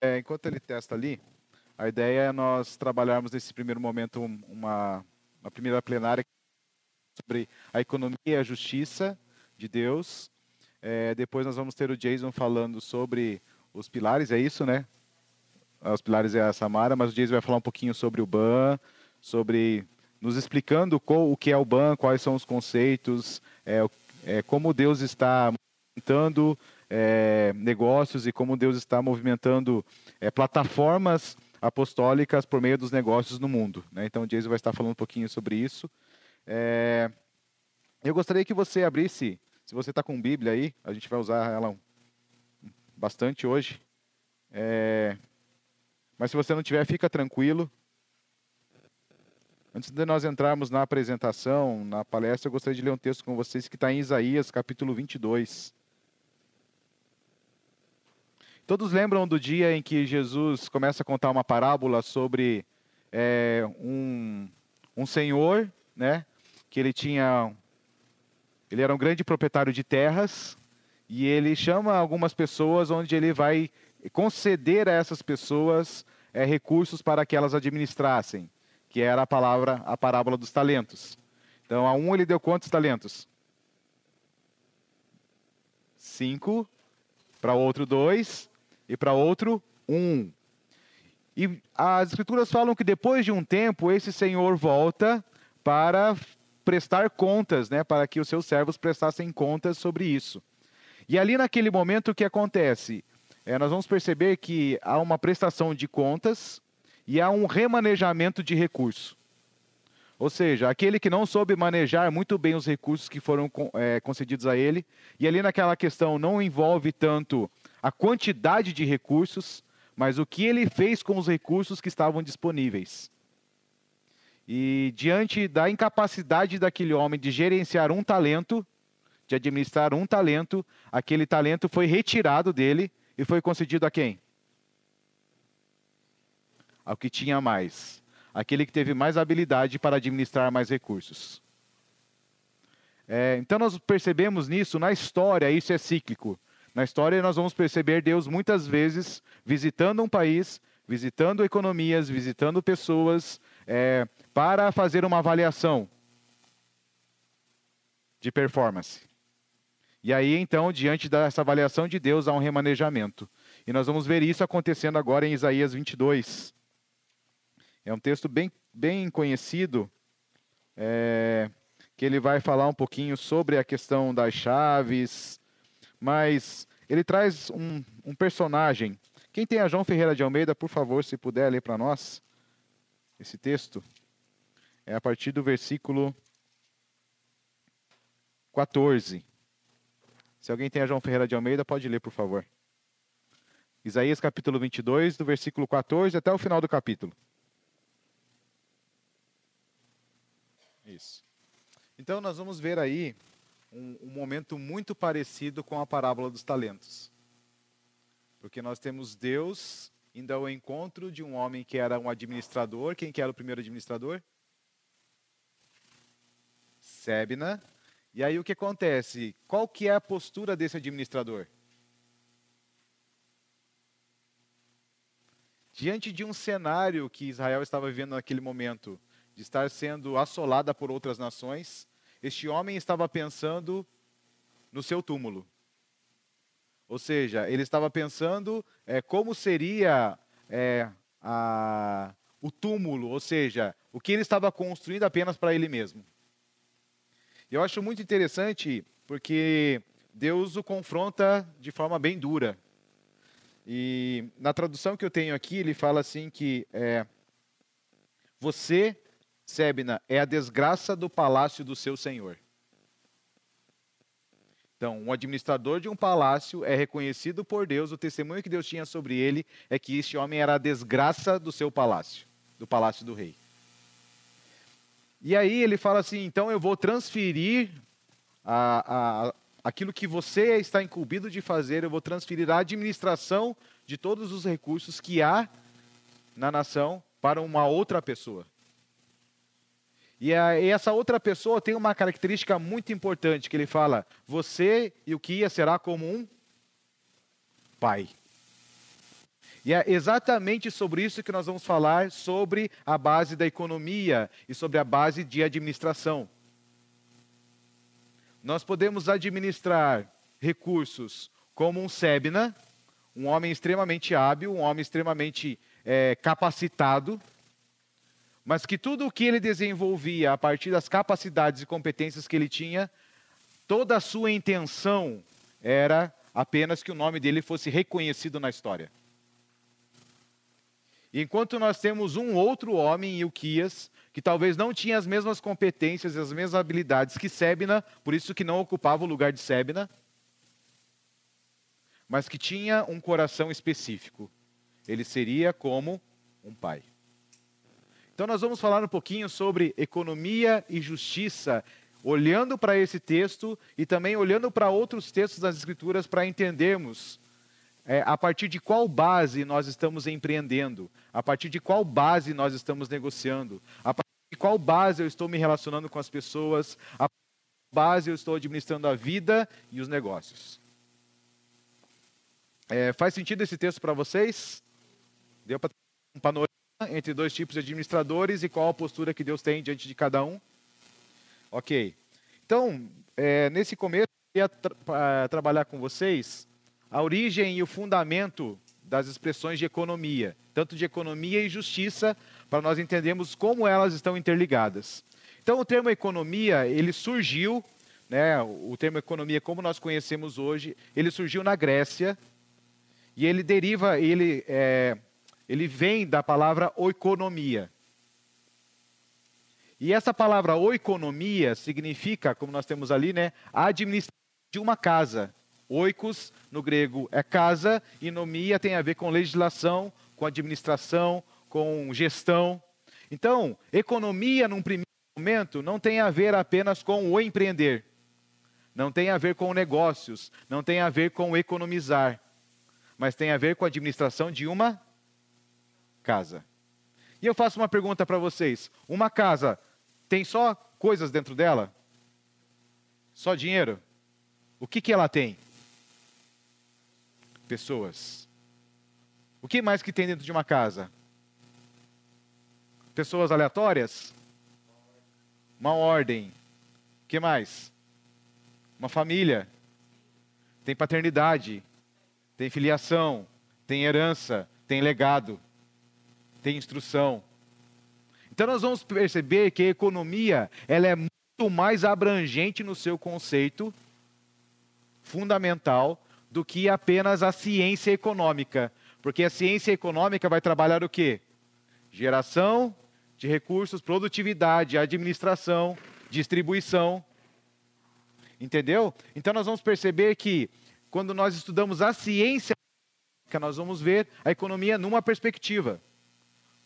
é, enquanto ele testa ali, a ideia é nós trabalharmos nesse primeiro momento uma, uma primeira plenária sobre a economia e a justiça de Deus. É, depois nós vamos ter o Jason falando sobre os pilares, é isso, né? Os pilares é a Samara, mas o Jason vai falar um pouquinho sobre o BAN, sobre nos explicando qual, o que é o BAN, quais são os conceitos, é, é como Deus está movimentando é, negócios e como Deus está movimentando é, plataformas apostólicas por meio dos negócios no mundo. Né? Então, o Jason vai estar falando um pouquinho sobre isso. É, eu gostaria que você abrisse, se você está com Bíblia aí, a gente vai usar ela bastante hoje. É, mas se você não tiver, fica tranquilo. Antes de nós entrarmos na apresentação, na palestra, eu gostaria de ler um texto com vocês que está em Isaías, capítulo 22. Todos lembram do dia em que Jesus começa a contar uma parábola sobre é, um, um senhor, né, que ele tinha, ele era um grande proprietário de terras e ele chama algumas pessoas onde ele vai conceder a essas pessoas é, recursos para que elas administrassem que era a palavra, a parábola dos talentos. Então, a um ele deu quantos talentos? Cinco. Para outro, dois. E para outro, um. E as escrituras falam que depois de um tempo, esse senhor volta para prestar contas, né, para que os seus servos prestassem contas sobre isso. E ali naquele momento o que acontece? É, nós vamos perceber que há uma prestação de contas e há um remanejamento de recurso. Ou seja, aquele que não soube manejar muito bem os recursos que foram é, concedidos a ele, e ali naquela questão não envolve tanto a quantidade de recursos, mas o que ele fez com os recursos que estavam disponíveis. E diante da incapacidade daquele homem de gerenciar um talento, de administrar um talento, aquele talento foi retirado dele e foi concedido a quem? ao que tinha mais, aquele que teve mais habilidade para administrar mais recursos. É, então nós percebemos nisso na história, isso é cíclico. Na história nós vamos perceber Deus muitas vezes visitando um país, visitando economias, visitando pessoas, é, para fazer uma avaliação de performance. E aí, então, diante dessa avaliação de Deus, há um remanejamento. E nós vamos ver isso acontecendo agora em Isaías 22. É um texto bem, bem conhecido, é, que ele vai falar um pouquinho sobre a questão das chaves, mas ele traz um, um personagem. Quem tem a João Ferreira de Almeida, por favor, se puder ler para nós esse texto. É a partir do versículo 14. Se alguém tem a João Ferreira de Almeida, pode ler, por favor. Isaías capítulo 22, do versículo 14 até o final do capítulo. Isso. Então nós vamos ver aí um, um, momento muito parecido com a parábola dos talentos. Porque nós temos Deus indo ao encontro de um homem que era um administrador. Quem que era o primeiro administrador? Sebna. E aí o que acontece? Qual que é a postura desse administrador? Diante de um cenário que Israel estava vivendo naquele momento, de estar sendo assolada por outras nações, este homem estava pensando no seu túmulo. Ou seja, ele estava pensando é, como seria é, a, o túmulo, ou seja, o que ele estava construindo apenas para ele mesmo. Eu acho muito interessante porque Deus o confronta de forma bem dura. E na tradução que eu tenho aqui, ele fala assim que é, você Sebna é a desgraça do palácio do seu senhor. Então, um administrador de um palácio é reconhecido por Deus, o testemunho que Deus tinha sobre ele é que este homem era a desgraça do seu palácio, do palácio do rei. E aí ele fala assim: então eu vou transferir a, a, aquilo que você está incumbido de fazer, eu vou transferir a administração de todos os recursos que há na nação para uma outra pessoa. E, a, e, essa outra pessoa tem uma característica muito importante que ele fala: você e o que ia será como um pai. E é exatamente sobre isso que nós vamos falar, sobre a base da economia e sobre a base de administração. Nós podemos administrar recursos como um Sebna, um homem extremamente hábil, um homem extremamente é, capacitado, mas que tudo o que ele desenvolvia a partir das capacidades e competências que ele tinha, toda a sua intenção era apenas que o nome dele fosse reconhecido na história. Enquanto nós temos um outro homem, Ilquias, que talvez não tinha as mesmas competências e as mesmas habilidades que Sebna, por isso que não ocupava o lugar de Sebna, mas que tinha um coração específico. Ele seria como um pai. Então nós vamos falar um pouquinho sobre economia e justiça, olhando para esse texto e também olhando para outros textos das Escrituras para entendermos é, a partir de qual base nós estamos empreendendo, a partir de qual base nós estamos negociando, a partir de qual base eu estou me relacionando com as pessoas, a partir de qual base eu estou administrando a vida e os negócios. É, faz sentido esse texto para vocês? Deu para um panorama entre dois tipos de administradores e qual a postura que Deus tem diante de cada um? Ok. Então, é, nesse começo, eu ia tra trabalhar com vocês a origem e o fundamento das expressões de economia, tanto de economia e justiça, para nós entendermos como elas estão interligadas. Então, o termo economia, ele surgiu, né, o termo economia como nós conhecemos hoje, ele surgiu na Grécia, e ele deriva, ele, é, ele vem da palavra oikonomia. E essa palavra oikonomia significa, como nós temos ali, né, administração de uma casa. Oikos, no grego, é casa, e nomia tem a ver com legislação, com administração, com gestão. Então, economia, num primeiro momento, não tem a ver apenas com o empreender, não tem a ver com negócios, não tem a ver com economizar, mas tem a ver com a administração de uma casa. E eu faço uma pergunta para vocês: uma casa tem só coisas dentro dela? Só dinheiro? O que, que ela tem? pessoas. O que mais que tem dentro de uma casa? Pessoas aleatórias? Uma ordem. O que mais? Uma família. Tem paternidade. Tem filiação. Tem herança. Tem legado. Tem instrução. Então nós vamos perceber que a economia ela é muito mais abrangente no seu conceito fundamental do que apenas a ciência econômica. Porque a ciência econômica vai trabalhar o quê? Geração de recursos, produtividade, administração, distribuição. Entendeu? Então nós vamos perceber que quando nós estudamos a ciência, nós vamos ver a economia numa perspectiva.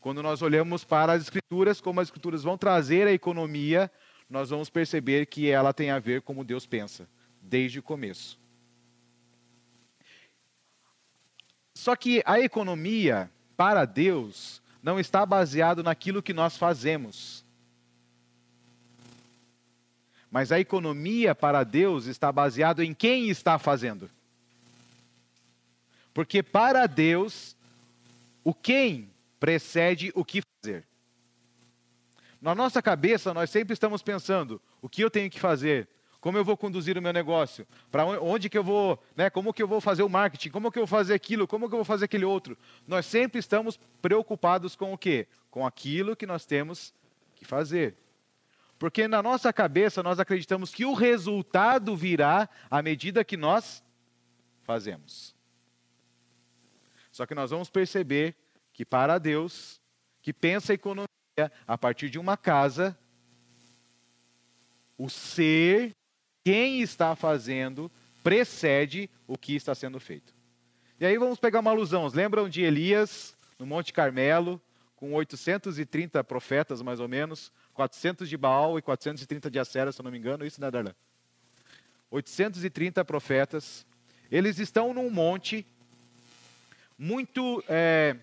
Quando nós olhamos para as escrituras, como as escrituras vão trazer a economia, nós vamos perceber que ela tem a ver como Deus pensa, desde o começo. Só que a economia, para Deus, não está baseado naquilo que nós fazemos. Mas a economia para Deus está baseado em quem está fazendo. Porque para Deus, o quem precede o que fazer. Na nossa cabeça, nós sempre estamos pensando: o que eu tenho que fazer? como eu vou conduzir o meu negócio, para onde que eu vou, né, como que eu vou fazer o marketing, como que eu vou fazer aquilo, como que eu vou fazer aquele outro. Nós sempre estamos preocupados com o quê? Com aquilo que nós temos que fazer. Porque na nossa cabeça nós acreditamos que o resultado virá à medida que nós fazemos. Só que nós vamos perceber que para Deus, que pensa a economia a partir de uma casa, o ser quem está fazendo precede o que está sendo feito. E aí vamos pegar uma alusão. Lembram de Elias no Monte Carmelo, com 830 profetas mais ou menos, 400 de Baal e 430 de Acera, se eu não me engano, isso, né, Darlan? 830 profetas. Eles estão num monte muito, é,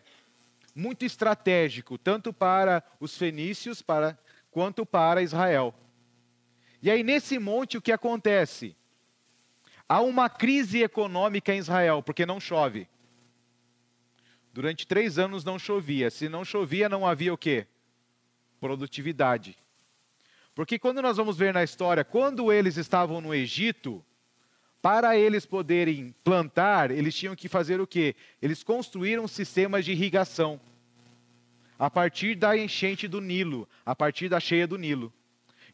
muito estratégico, tanto para os fenícios para, quanto para Israel. E aí, nesse monte, o que acontece? Há uma crise econômica em Israel, porque não chove. Durante três anos não chovia. Se não chovia, não havia o quê? Produtividade. Porque quando nós vamos ver na história, quando eles estavam no Egito, para eles poderem plantar, eles tinham que fazer o quê? Eles construíram sistemas de irrigação. A partir da enchente do Nilo, a partir da cheia do Nilo.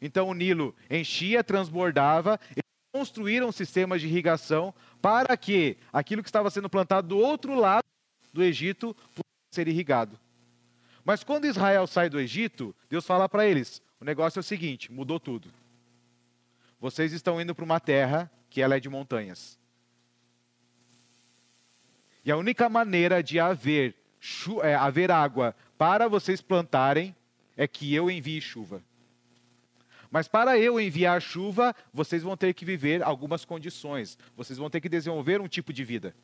Então o Nilo enchia, transbordava, eles construíram sistemas de irrigação para que aquilo que estava sendo plantado do outro lado do Egito pudesse ser irrigado. Mas quando Israel sai do Egito, Deus fala para eles: o negócio é o seguinte, mudou tudo. Vocês estão indo para uma terra que ela é de montanhas. E a única maneira de haver, é, haver água para vocês plantarem é que eu envie chuva. Mas para eu enviar chuva, vocês vão ter que viver algumas condições. Vocês vão ter que desenvolver um tipo de vida.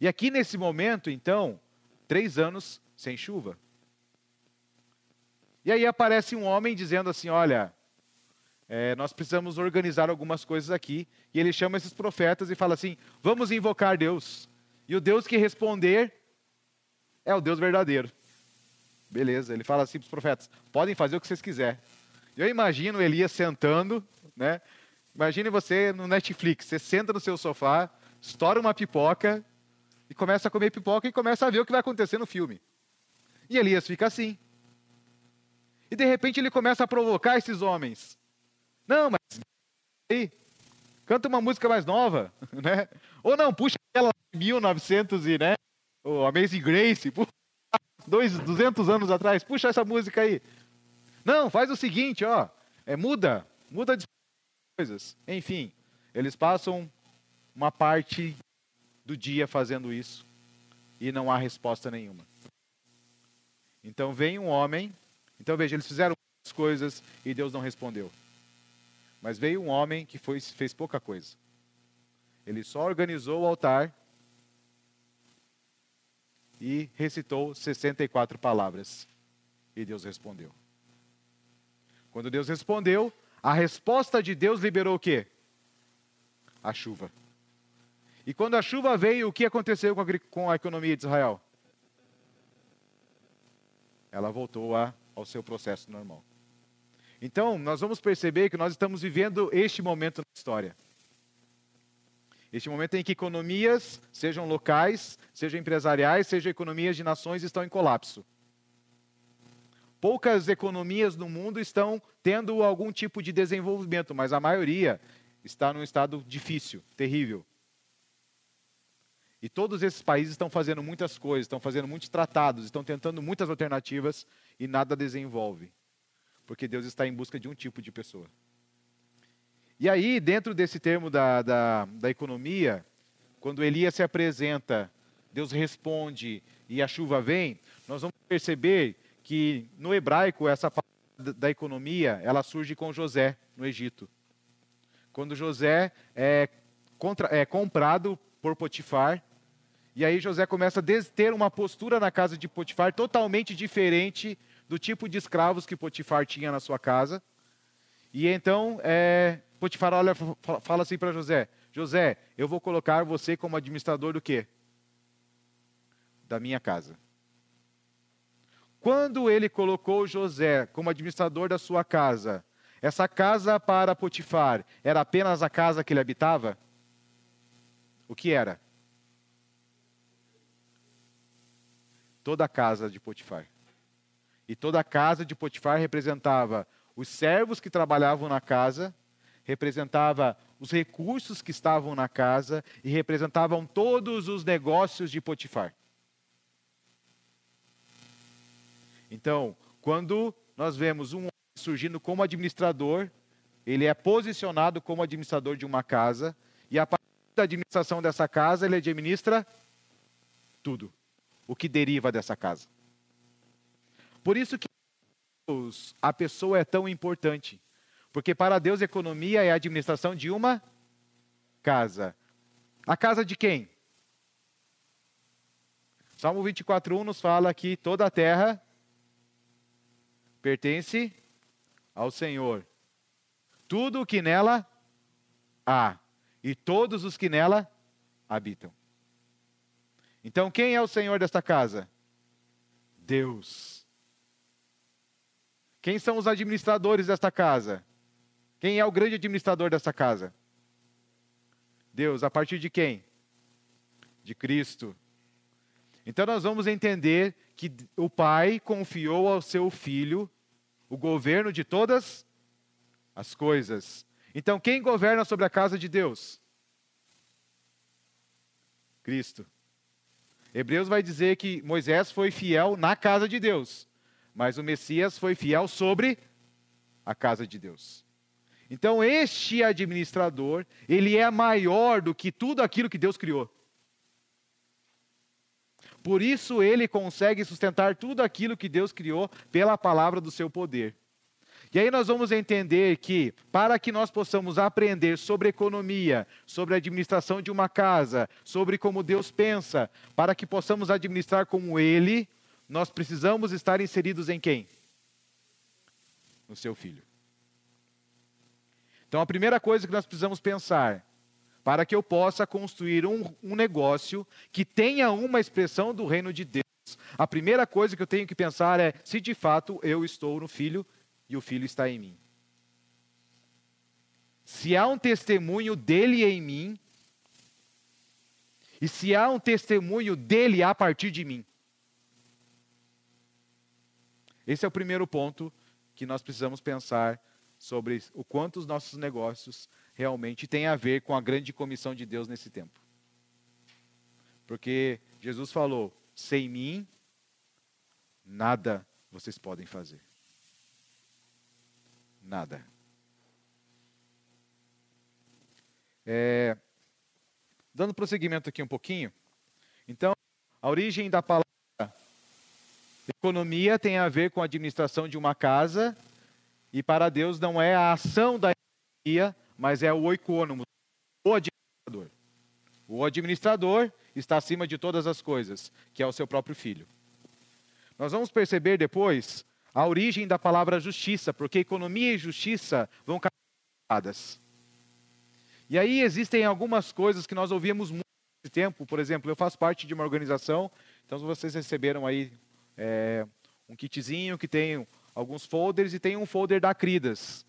E aqui nesse momento, então, três anos sem chuva. E aí aparece um homem dizendo assim: Olha, é, nós precisamos organizar algumas coisas aqui. E ele chama esses profetas e fala assim: Vamos invocar Deus. E o Deus que responder é o Deus verdadeiro. Beleza, ele fala assim para os profetas: podem fazer o que vocês quiserem. Eu imagino Elias sentando, né? Imagine você no Netflix, você senta no seu sofá, estoura uma pipoca e começa a comer pipoca e começa a ver o que vai acontecer no filme. E Elias fica assim. E de repente ele começa a provocar esses homens. Não, mas aí, canta uma música mais nova, né? Ou não, puxa aquela 1900 e, né? O Amazing Grace, dois, 200 anos atrás, puxa essa música aí. Não, faz o seguinte, ó, é, muda, muda de coisas. Enfim, eles passam uma parte do dia fazendo isso e não há resposta nenhuma. Então vem um homem, então veja, eles fizeram coisas e Deus não respondeu. Mas veio um homem que foi, fez pouca coisa. Ele só organizou o altar e recitou 64 palavras. E Deus respondeu. Quando Deus respondeu, a resposta de Deus liberou o quê? A chuva. E quando a chuva veio, o que aconteceu com a, com a economia de Israel? Ela voltou a, ao seu processo normal. Então, nós vamos perceber que nós estamos vivendo este momento na história. Este momento em que economias, sejam locais, sejam empresariais, sejam economias de nações, estão em colapso. Poucas economias no mundo estão tendo algum tipo de desenvolvimento, mas a maioria está num estado difícil, terrível. E todos esses países estão fazendo muitas coisas, estão fazendo muitos tratados, estão tentando muitas alternativas e nada desenvolve. Porque Deus está em busca de um tipo de pessoa. E aí, dentro desse termo da, da, da economia, quando Elias se apresenta, Deus responde e a chuva vem, nós vamos perceber que no hebraico essa palavra da economia, ela surge com José no Egito. Quando José é, contra, é comprado por Potifar, e aí José começa a ter uma postura na casa de Potifar totalmente diferente do tipo de escravos que Potifar tinha na sua casa. E então é, Potifar olha, fala assim para José: José, eu vou colocar você como administrador do quê? Da minha casa. Quando ele colocou José como administrador da sua casa, essa casa para Potifar era apenas a casa que ele habitava? O que era? Toda a casa de Potifar. E toda a casa de Potifar representava os servos que trabalhavam na casa representava os recursos que estavam na casa e representavam todos os negócios de Potifar. Então, quando nós vemos um homem surgindo como administrador, ele é posicionado como administrador de uma casa, e a partir da administração dessa casa, ele administra tudo o que deriva dessa casa. Por isso que a pessoa é tão importante. Porque para Deus, economia é a administração de uma casa. A casa de quem? Salmo 24:1 nos fala que toda a terra pertence ao Senhor. Tudo o que nela há e todos os que nela habitam. Então, quem é o Senhor desta casa? Deus. Quem são os administradores desta casa? Quem é o grande administrador desta casa? Deus. A partir de quem? De Cristo. Então, nós vamos entender que o Pai confiou ao seu Filho o governo de todas as coisas. Então, quem governa sobre a casa de Deus? Cristo. Hebreus vai dizer que Moisés foi fiel na casa de Deus, mas o Messias foi fiel sobre a casa de Deus. Então, este administrador, ele é maior do que tudo aquilo que Deus criou. Por isso, ele consegue sustentar tudo aquilo que Deus criou pela palavra do seu poder. E aí nós vamos entender que, para que nós possamos aprender sobre economia, sobre a administração de uma casa, sobre como Deus pensa, para que possamos administrar como Ele, nós precisamos estar inseridos em quem? No seu filho. Então, a primeira coisa que nós precisamos pensar, para que eu possa construir um, um negócio que tenha uma expressão do reino de Deus, a primeira coisa que eu tenho que pensar é se de fato eu estou no filho e o Filho está em mim. Se há um testemunho dele em mim, e se há um testemunho dele a partir de mim. Esse é o primeiro ponto que nós precisamos pensar sobre o quanto os nossos negócios realmente têm a ver com a grande comissão de Deus nesse tempo. Porque Jesus falou: sem mim, nada vocês podem fazer nada. É, dando prosseguimento aqui um pouquinho. Então, a origem da palavra economia tem a ver com a administração de uma casa, e para Deus não é a ação da economia, mas é o econômico, o administrador. O administrador está acima de todas as coisas, que é o seu próprio filho. Nós vamos perceber depois a origem da palavra justiça, porque economia e justiça vão caminhadas. E aí existem algumas coisas que nós ouvimos muito tempo. Por exemplo, eu faço parte de uma organização, então vocês receberam aí é, um kitzinho que tem alguns folders e tem um folder da Cridas.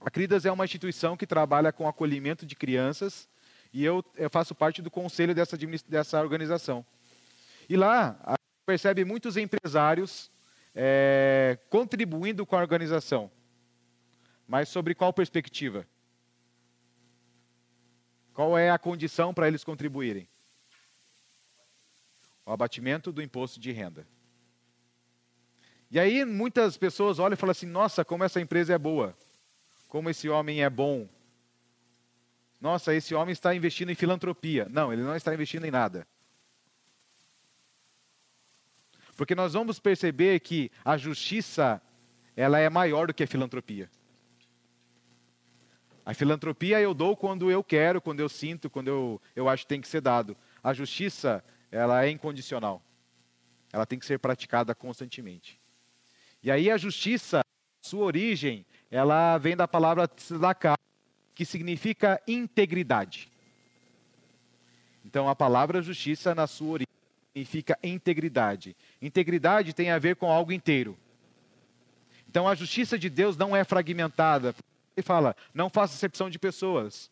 A Cridas é uma instituição que trabalha com acolhimento de crianças e eu, eu faço parte do conselho dessa, dessa organização. E lá a gente percebe muitos empresários é, contribuindo com a organização. Mas sobre qual perspectiva? Qual é a condição para eles contribuírem? O abatimento do imposto de renda. E aí muitas pessoas olham e falam assim: nossa, como essa empresa é boa, como esse homem é bom. Nossa, esse homem está investindo em filantropia. Não, ele não está investindo em nada. Porque nós vamos perceber que a justiça, ela é maior do que a filantropia. A filantropia eu dou quando eu quero, quando eu sinto, quando eu, eu acho que tem que ser dado. A justiça, ela é incondicional. Ela tem que ser praticada constantemente. E aí a justiça, sua origem, ela vem da palavra tzedakah, que significa integridade. Então a palavra justiça na sua origem significa integridade. Integridade tem a ver com algo inteiro. Então a justiça de Deus não é fragmentada. Ele fala: não faça acepção de pessoas.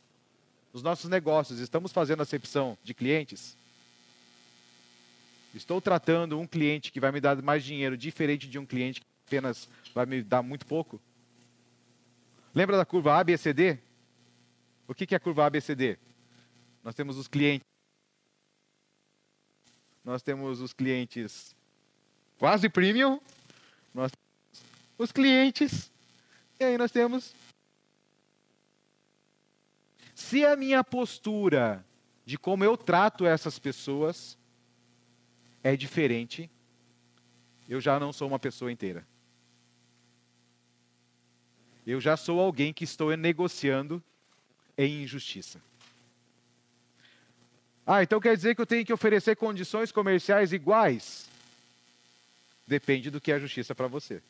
Nos nossos negócios, estamos fazendo acepção de clientes? Estou tratando um cliente que vai me dar mais dinheiro diferente de um cliente que apenas vai me dar muito pouco? Lembra da curva ABCD? O que é a curva ABCD? Nós temos os clientes nós temos os clientes quase premium, nós temos os clientes, e aí nós temos. Se a minha postura de como eu trato essas pessoas é diferente, eu já não sou uma pessoa inteira. Eu já sou alguém que estou negociando em injustiça. Ah, então quer dizer que eu tenho que oferecer condições comerciais iguais? Depende do que é justiça para você.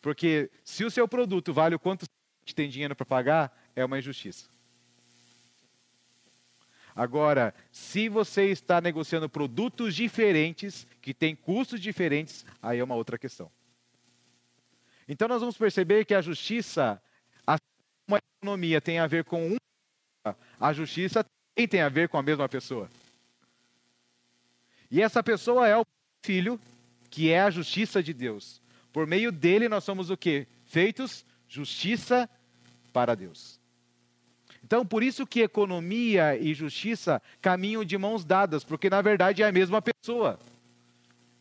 Porque se o seu produto vale o quanto tem dinheiro para pagar, é uma injustiça. Agora, se você está negociando produtos diferentes, que têm custos diferentes, aí é uma outra questão. Então, nós vamos perceber que a justiça, uma economia tem a ver com uma, a justiça também tem a ver com a mesma pessoa. E essa pessoa é o Filho, que é a justiça de Deus. Por meio dele nós somos o quê? Feitos justiça para Deus. Então, por isso que economia e justiça caminham de mãos dadas, porque na verdade é a mesma pessoa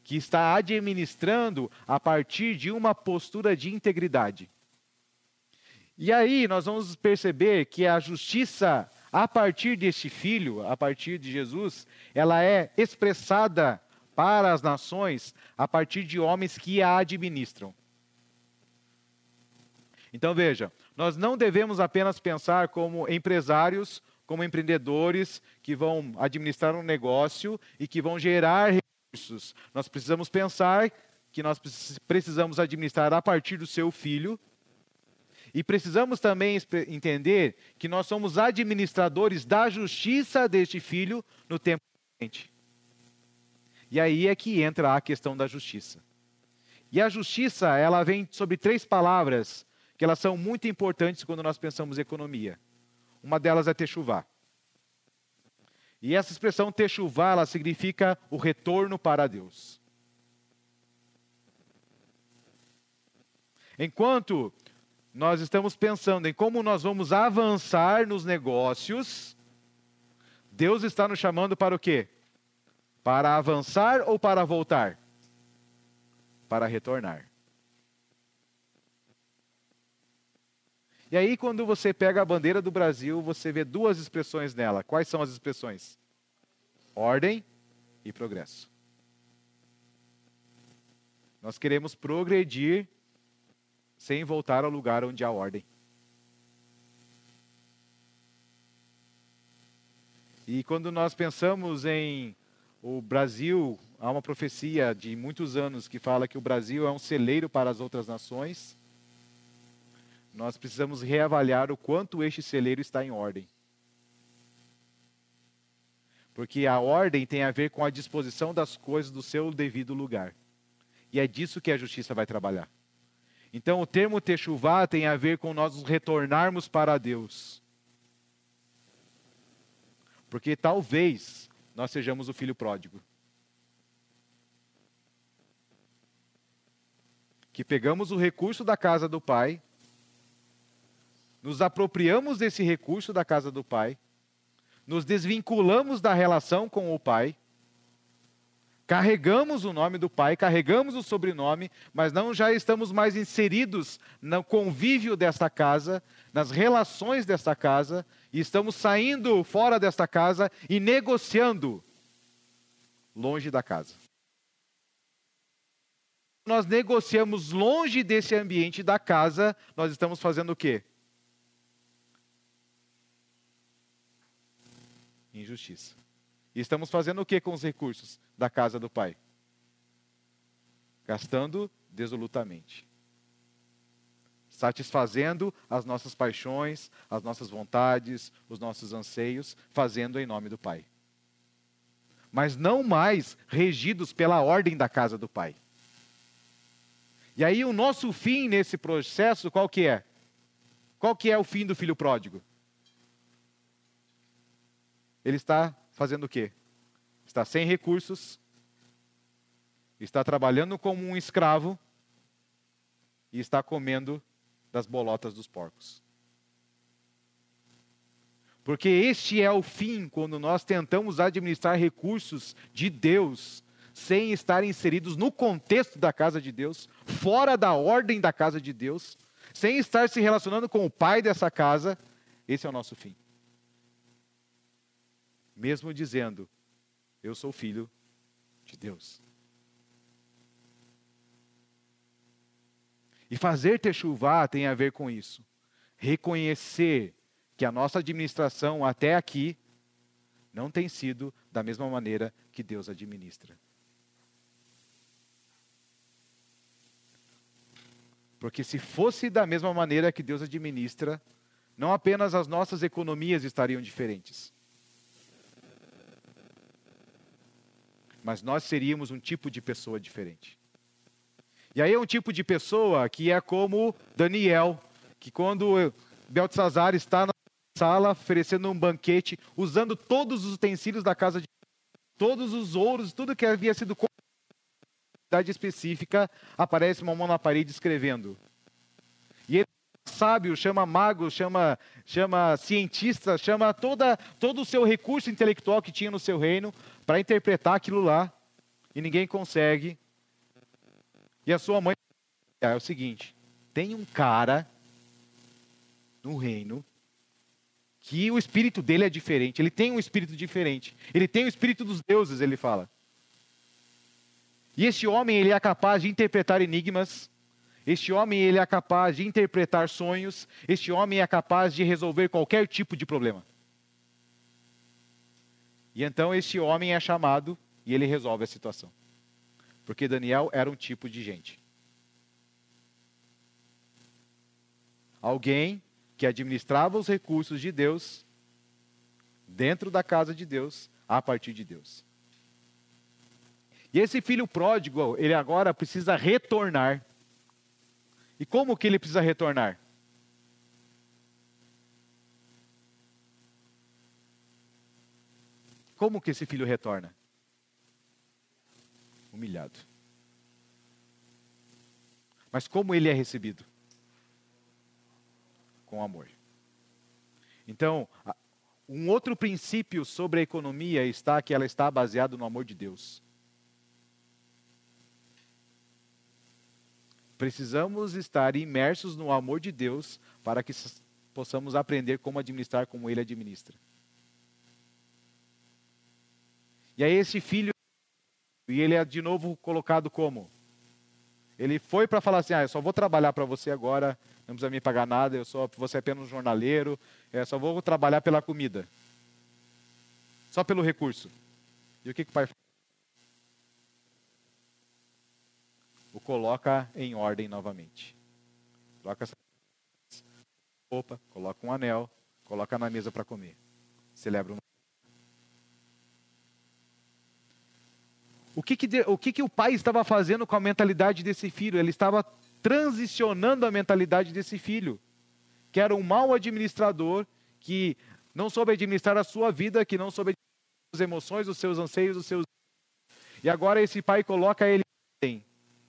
que está administrando a partir de uma postura de integridade. E aí nós vamos perceber que a justiça a partir deste filho, a partir de Jesus, ela é expressada para as nações a partir de homens que a administram. Então veja, nós não devemos apenas pensar como empresários, como empreendedores que vão administrar um negócio e que vão gerar recursos. Nós precisamos pensar que nós precisamos administrar a partir do seu filho. E precisamos também entender que nós somos administradores da justiça deste filho no tempo presente. E aí é que entra a questão da justiça. E a justiça, ela vem sobre três palavras que elas são muito importantes quando nós pensamos economia. Uma delas é techuvá. E essa expressão techuvá, ela significa o retorno para Deus. Enquanto nós estamos pensando em como nós vamos avançar nos negócios, Deus está nos chamando para o quê? Para avançar ou para voltar? Para retornar. E aí, quando você pega a bandeira do Brasil, você vê duas expressões nela. Quais são as expressões? Ordem e progresso. Nós queremos progredir sem voltar ao lugar onde há ordem. E quando nós pensamos em o Brasil, há uma profecia de muitos anos que fala que o Brasil é um celeiro para as outras nações nós precisamos reavaliar o quanto este celeiro está em ordem. Porque a ordem tem a ver com a disposição das coisas do seu devido lugar. E é disso que a justiça vai trabalhar. Então, o termo techuvá tem a ver com nós retornarmos para Deus. Porque talvez nós sejamos o filho pródigo. Que pegamos o recurso da casa do pai nos apropriamos desse recurso da casa do Pai, nos desvinculamos da relação com o Pai, carregamos o nome do Pai, carregamos o sobrenome, mas não já estamos mais inseridos no convívio desta casa, nas relações desta casa, e estamos saindo fora desta casa e negociando longe da casa. Nós negociamos longe desse ambiente da casa, nós estamos fazendo o quê? Injustiça. E estamos fazendo o que com os recursos da casa do Pai? Gastando desolutamente. Satisfazendo as nossas paixões, as nossas vontades, os nossos anseios, fazendo em nome do Pai. Mas não mais regidos pela ordem da casa do Pai. E aí o nosso fim nesse processo, qual que é? Qual que é o fim do filho pródigo? Ele está fazendo o quê? Está sem recursos, está trabalhando como um escravo e está comendo das bolotas dos porcos. Porque este é o fim quando nós tentamos administrar recursos de Deus sem estar inseridos no contexto da casa de Deus, fora da ordem da casa de Deus, sem estar se relacionando com o pai dessa casa, esse é o nosso fim mesmo dizendo: Eu sou filho de Deus. E fazer techuvá tem a ver com isso. Reconhecer que a nossa administração até aqui não tem sido da mesma maneira que Deus administra. Porque se fosse da mesma maneira que Deus administra, não apenas as nossas economias estariam diferentes, mas nós seríamos um tipo de pessoa diferente. E aí é um tipo de pessoa que é como Daniel, que quando Beltzazar está na sala oferecendo um banquete, usando todos os utensílios da casa de todos os ouros, tudo que havia sido idade específica, aparece uma mão na parede escrevendo. E ele sábio, chama mago, chama, chama cientista, chama toda, todo o seu recurso intelectual que tinha no seu reino para interpretar aquilo lá. E ninguém consegue. E a sua mãe é o seguinte: tem um cara no reino que o espírito dele é diferente. Ele tem um espírito diferente. Ele tem o espírito dos deuses, ele fala. E este homem, ele é capaz de interpretar enigmas. Este homem, ele é capaz de interpretar sonhos. Este homem é capaz de resolver qualquer tipo de problema. E então este homem é chamado e ele resolve a situação. Porque Daniel era um tipo de gente. Alguém que administrava os recursos de Deus dentro da casa de Deus, a partir de Deus. E esse filho pródigo, ele agora precisa retornar. E como que ele precisa retornar? Como que esse filho retorna? Humilhado. Mas como ele é recebido? Com amor. Então, um outro princípio sobre a economia está que ela está baseada no amor de Deus. Precisamos estar imersos no amor de Deus para que possamos aprender como administrar como Ele administra. E aí esse filho, e ele é de novo colocado como? Ele foi para falar assim, ah, eu só vou trabalhar para você agora, não precisa me pagar nada, eu só, você é apenas um jornaleiro, eu só vou trabalhar pela comida. Só pelo recurso. E o que, que o pai faz? o coloca em ordem novamente. Coloca essa roupa, coloca um anel, coloca na mesa para comer. Celebra uma. O que, que, o que, que o pai estava fazendo com a mentalidade desse filho? Ele estava transicionando a mentalidade desse filho, que era um mau administrador, que não soube administrar a sua vida, que não soube administrar as emoções, os seus anseios, os seus. E agora esse pai coloca ele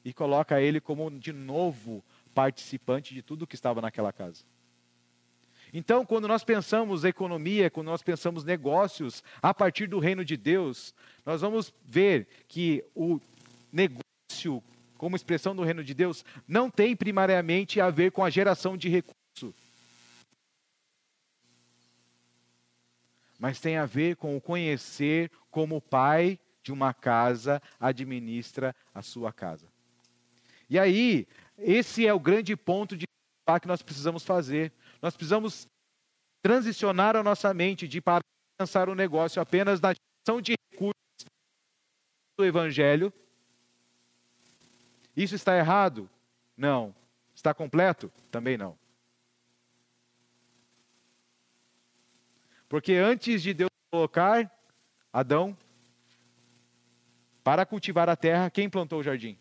e coloca ele como de novo participante de tudo que estava naquela casa. Então, quando nós pensamos economia, quando nós pensamos negócios a partir do reino de Deus, nós vamos ver que o negócio, como expressão do reino de Deus, não tem primariamente a ver com a geração de recurso, mas tem a ver com o conhecer como o pai de uma casa administra a sua casa. E aí, esse é o grande ponto de que nós precisamos fazer. Nós precisamos transicionar a nossa mente de para pensar o negócio apenas na gestão de recursos do evangelho. Isso está errado? Não. Está completo? Também não. Porque antes de Deus colocar Adão para cultivar a terra, quem plantou o jardim?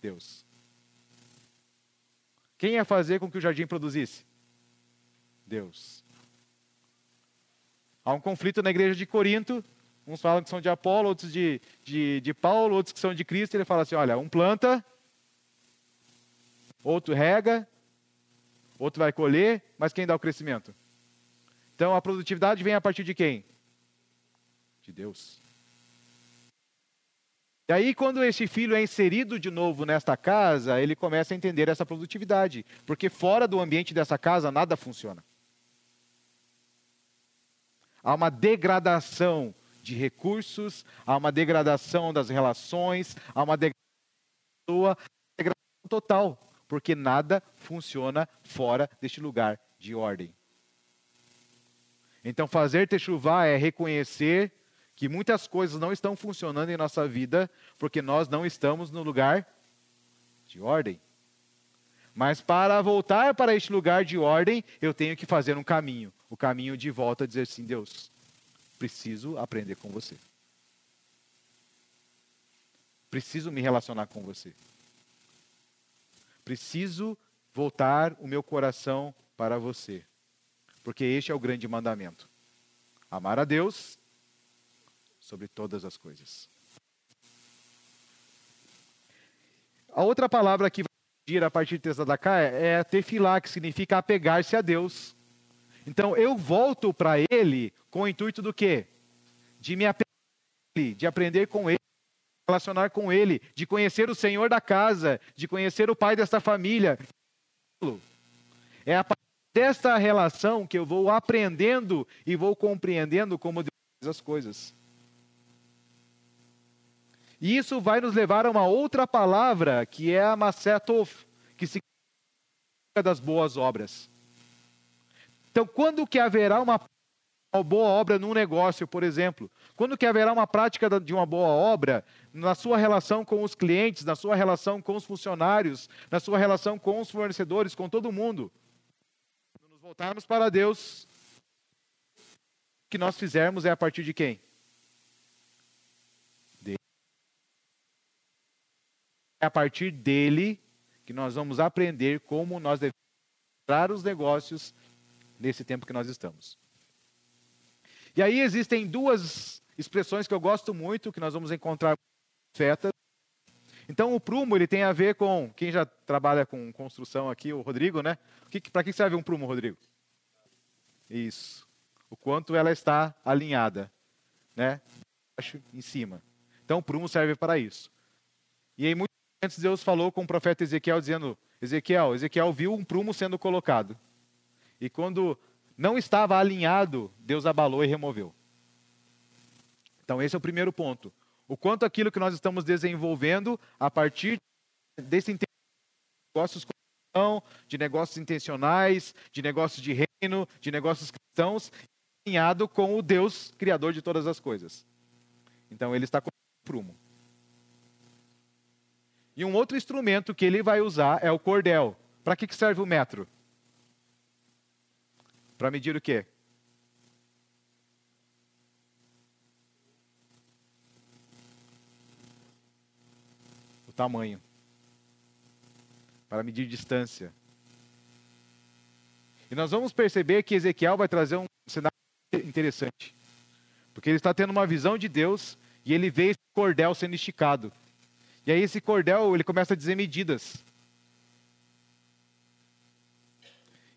Deus. Quem ia fazer com que o jardim produzisse? Deus. Há um conflito na igreja de Corinto. Uns falam que são de Apolo, outros de, de, de Paulo, outros que são de Cristo. Ele fala assim: olha, um planta, outro rega, outro vai colher, mas quem dá o crescimento? Então a produtividade vem a partir de quem? De Deus. E aí, quando esse filho é inserido de novo nesta casa, ele começa a entender essa produtividade, porque fora do ambiente dessa casa nada funciona. Há uma degradação de recursos, há uma degradação das relações, há uma degradação total, porque nada funciona fora deste lugar de ordem. Então, fazer techuvá é reconhecer que muitas coisas não estão funcionando em nossa vida porque nós não estamos no lugar de ordem. Mas para voltar para este lugar de ordem, eu tenho que fazer um caminho. O caminho de volta a dizer assim: Deus, preciso aprender com você. preciso me relacionar com você. Preciso voltar o meu coração para você. Porque este é o grande mandamento: amar a Deus sobre todas as coisas. A outra palavra que vai vir a partir de da cá é tefilá, que significa apegar-se a Deus. Então eu volto para ele com o intuito do quê? De me apegar a ele, de aprender com ele, de relacionar com ele, de conhecer o Senhor da casa, de conhecer o pai desta família. É a partir desta relação que eu vou aprendendo e vou compreendendo como Deus faz as coisas. E isso vai nos levar a uma outra palavra, que é a Masetov, que significa das boas obras. Então, quando que haverá uma, uma boa obra num negócio, por exemplo? Quando que haverá uma prática de uma boa obra na sua relação com os clientes, na sua relação com os funcionários, na sua relação com os fornecedores, com todo mundo? Quando nos voltarmos para Deus, o que nós fizermos é a partir de quem? A partir dele que nós vamos aprender como nós devemos os negócios nesse tempo que nós estamos. E aí existem duas expressões que eu gosto muito, que nós vamos encontrar profetas. Então o prumo ele tem a ver com quem já trabalha com construção aqui, o Rodrigo, né? Para que serve um prumo, Rodrigo? Isso. O quanto ela está alinhada, né? Acho em cima. Então o prumo serve para isso. E aí Antes Deus falou com o profeta Ezequiel dizendo: Ezequiel, Ezequiel viu um prumo sendo colocado. E quando não estava alinhado, Deus abalou e removeu. Então esse é o primeiro ponto. O quanto aquilo que nós estamos desenvolvendo a partir desse negócios de negócios intencionais, de negócios de reino, de negócios cristãos, alinhado com o Deus criador de todas as coisas. Então ele está com o prumo. E um outro instrumento que ele vai usar é o cordel. Para que, serve o metro? Para medir o quê? O tamanho. Para medir distância. E nós vamos perceber que Ezequiel vai trazer um cenário interessante. Porque ele está tendo uma visão de Deus e ele vê esse cordel sendo esticado. E aí esse cordel, ele começa a dizer medidas.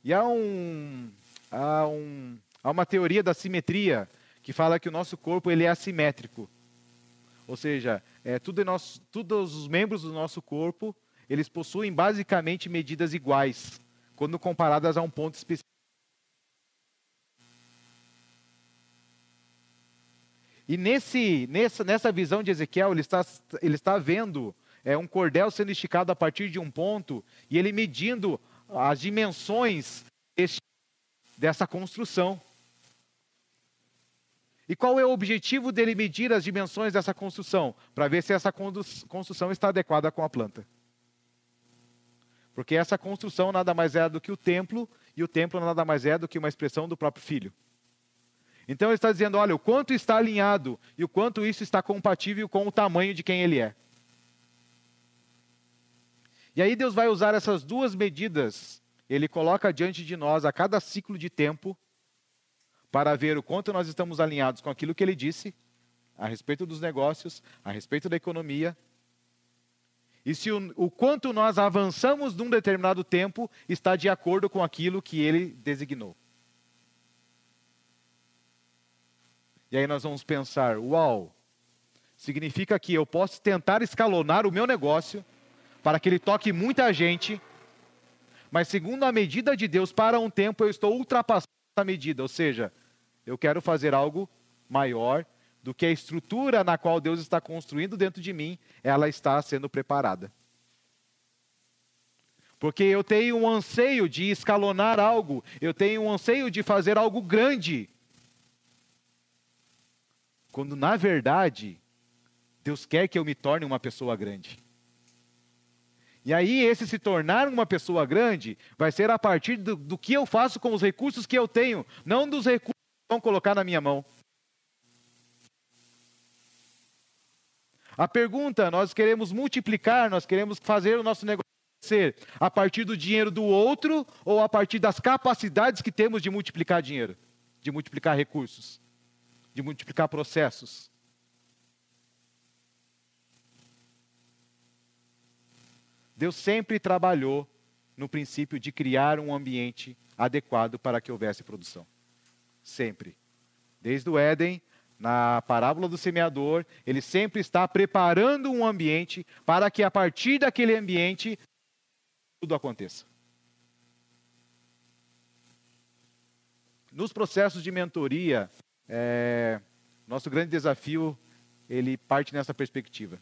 E há, um, há, um, há uma teoria da simetria que fala que o nosso corpo ele é assimétrico. Ou seja, é, tudo nosso, todos os membros do nosso corpo, eles possuem basicamente medidas iguais, quando comparadas a um ponto específico. E nesse, nessa, nessa visão de Ezequiel, ele está, ele está vendo é, um cordel sendo esticado a partir de um ponto e ele medindo as dimensões deste, dessa construção. E qual é o objetivo dele medir as dimensões dessa construção? Para ver se essa construção está adequada com a planta. Porque essa construção nada mais é do que o templo, e o templo nada mais é do que uma expressão do próprio filho. Então ele está dizendo: olha, o quanto está alinhado e o quanto isso está compatível com o tamanho de quem ele é. E aí Deus vai usar essas duas medidas, ele coloca diante de nós a cada ciclo de tempo, para ver o quanto nós estamos alinhados com aquilo que ele disse a respeito dos negócios, a respeito da economia. E se o, o quanto nós avançamos num determinado tempo está de acordo com aquilo que ele designou. E aí nós vamos pensar: uau, significa que eu posso tentar escalonar o meu negócio para que ele toque muita gente, mas segundo a medida de Deus, para um tempo eu estou ultrapassando essa medida, ou seja, eu quero fazer algo maior do que a estrutura na qual Deus está construindo dentro de mim, ela está sendo preparada. Porque eu tenho um anseio de escalonar algo, eu tenho um anseio de fazer algo grande. Quando na verdade, Deus quer que eu me torne uma pessoa grande. E aí, esse se tornar uma pessoa grande vai ser a partir do, do que eu faço com os recursos que eu tenho, não dos recursos que vão colocar na minha mão. A pergunta, nós queremos multiplicar, nós queremos fazer o nosso negócio ser a partir do dinheiro do outro ou a partir das capacidades que temos de multiplicar dinheiro, de multiplicar recursos, de multiplicar processos. Deus sempre trabalhou no princípio de criar um ambiente adequado para que houvesse produção. Sempre. Desde o Éden, na parábola do semeador, ele sempre está preparando um ambiente para que a partir daquele ambiente tudo aconteça. Nos processos de mentoria, é, nosso grande desafio ele parte nessa perspectiva.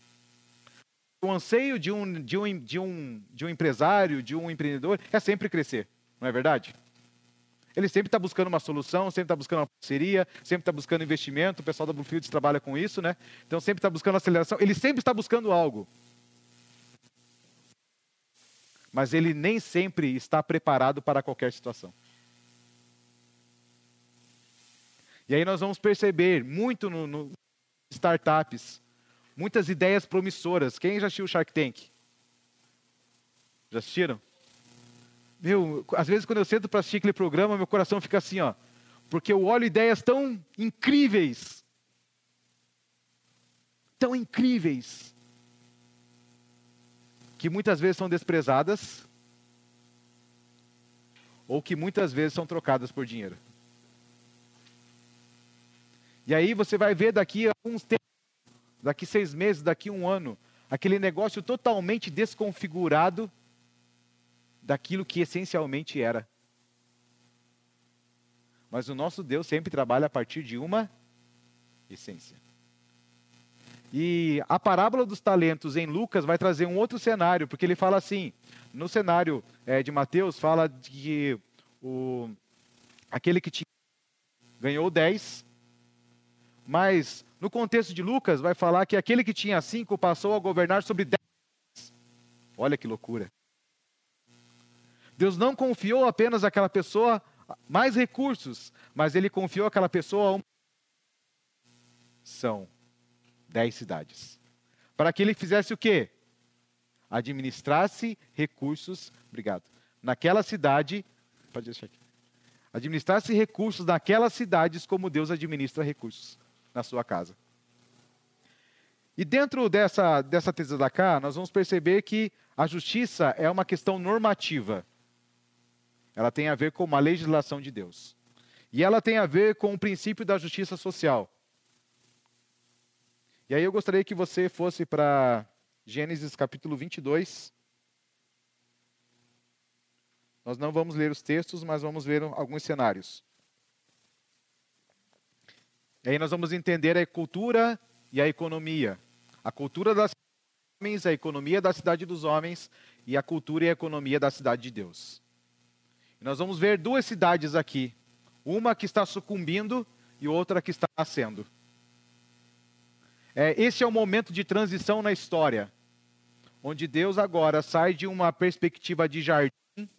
O anseio de um, de, um, de, um, de um empresário, de um empreendedor, é sempre crescer, não é verdade? Ele sempre está buscando uma solução, sempre está buscando uma parceria, sempre está buscando investimento. O pessoal da Bluefields trabalha com isso, né? Então sempre está buscando aceleração. Ele sempre está buscando algo. Mas ele nem sempre está preparado para qualquer situação. E aí nós vamos perceber muito no, no startups, muitas ideias promissoras. Quem já assistiu o Shark Tank? Já assistiram? Meu, às vezes quando eu sento para assistir aquele programa, meu coração fica assim, ó. Porque eu olho ideias tão incríveis. Tão incríveis. Que muitas vezes são desprezadas. Ou que muitas vezes são trocadas por dinheiro. E aí você vai ver daqui a alguns tempos, daqui seis meses, daqui um ano, aquele negócio totalmente desconfigurado daquilo que essencialmente era. Mas o nosso Deus sempre trabalha a partir de uma essência. E a parábola dos talentos em Lucas vai trazer um outro cenário, porque ele fala assim: no cenário é, de Mateus, fala que o, aquele que tinha, ganhou 10, mas no contexto de Lucas, vai falar que aquele que tinha cinco passou a governar sobre 10. Olha que loucura. Deus não confiou apenas àquela pessoa mais recursos, mas ele confiou àquela pessoa uma... são dez cidades. Para que ele fizesse o quê? Administrasse recursos, obrigado, naquela cidade, pode deixar aqui. Administrasse recursos naquelas cidades como Deus administra recursos na sua casa. E dentro dessa, dessa tese da cá, nós vamos perceber que a justiça é uma questão normativa. Ela tem a ver com uma legislação de Deus. E ela tem a ver com o princípio da justiça social. E aí eu gostaria que você fosse para Gênesis capítulo 22. Nós não vamos ler os textos, mas vamos ver alguns cenários. E aí nós vamos entender a cultura e a economia. A cultura das homens, a economia da cidade dos homens e a cultura e a economia da cidade de Deus. Nós vamos ver duas cidades aqui. Uma que está sucumbindo e outra que está nascendo. É, esse é o momento de transição na história, onde Deus agora sai de uma perspectiva de jardim,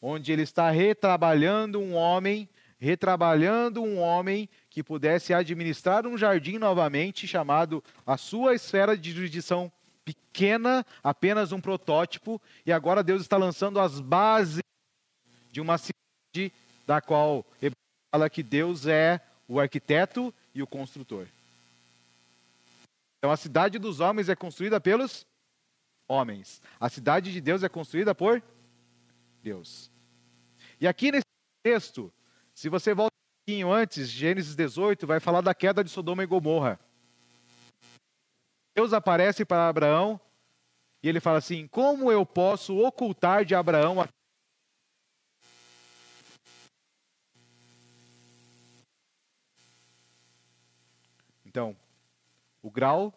onde Ele está retrabalhando um homem, retrabalhando um homem que pudesse administrar um jardim novamente, chamado a sua esfera de jurisdição pequena, apenas um protótipo, e agora Deus está lançando as bases de uma cidade da qual fala que Deus é o arquiteto e o construtor. Então a cidade dos homens é construída pelos homens. A cidade de Deus é construída por Deus. E aqui nesse texto, se você volta um pouquinho antes, Gênesis 18, vai falar da queda de Sodoma e Gomorra. Deus aparece para Abraão e ele fala assim: Como eu posso ocultar de Abraão a Então, o grau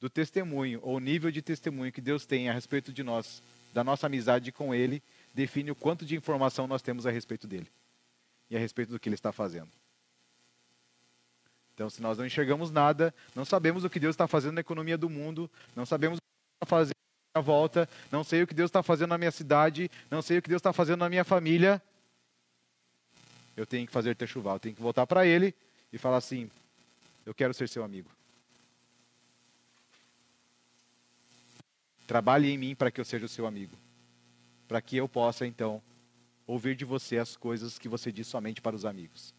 do testemunho, ou o nível de testemunho que Deus tem a respeito de nós, da nossa amizade com Ele, define o quanto de informação nós temos a respeito dele e a respeito do que ele está fazendo. Então, se nós não enxergamos nada, não sabemos o que Deus está fazendo na economia do mundo, não sabemos o que Deus está fazendo na volta, não sei o que Deus está fazendo na minha cidade, não sei o que Deus está fazendo na minha família, eu tenho que fazer techuval, eu tenho que voltar para Ele e falar assim: eu quero ser seu amigo. Trabalhe em mim para que eu seja o seu amigo, para que eu possa então ouvir de você as coisas que você diz somente para os amigos.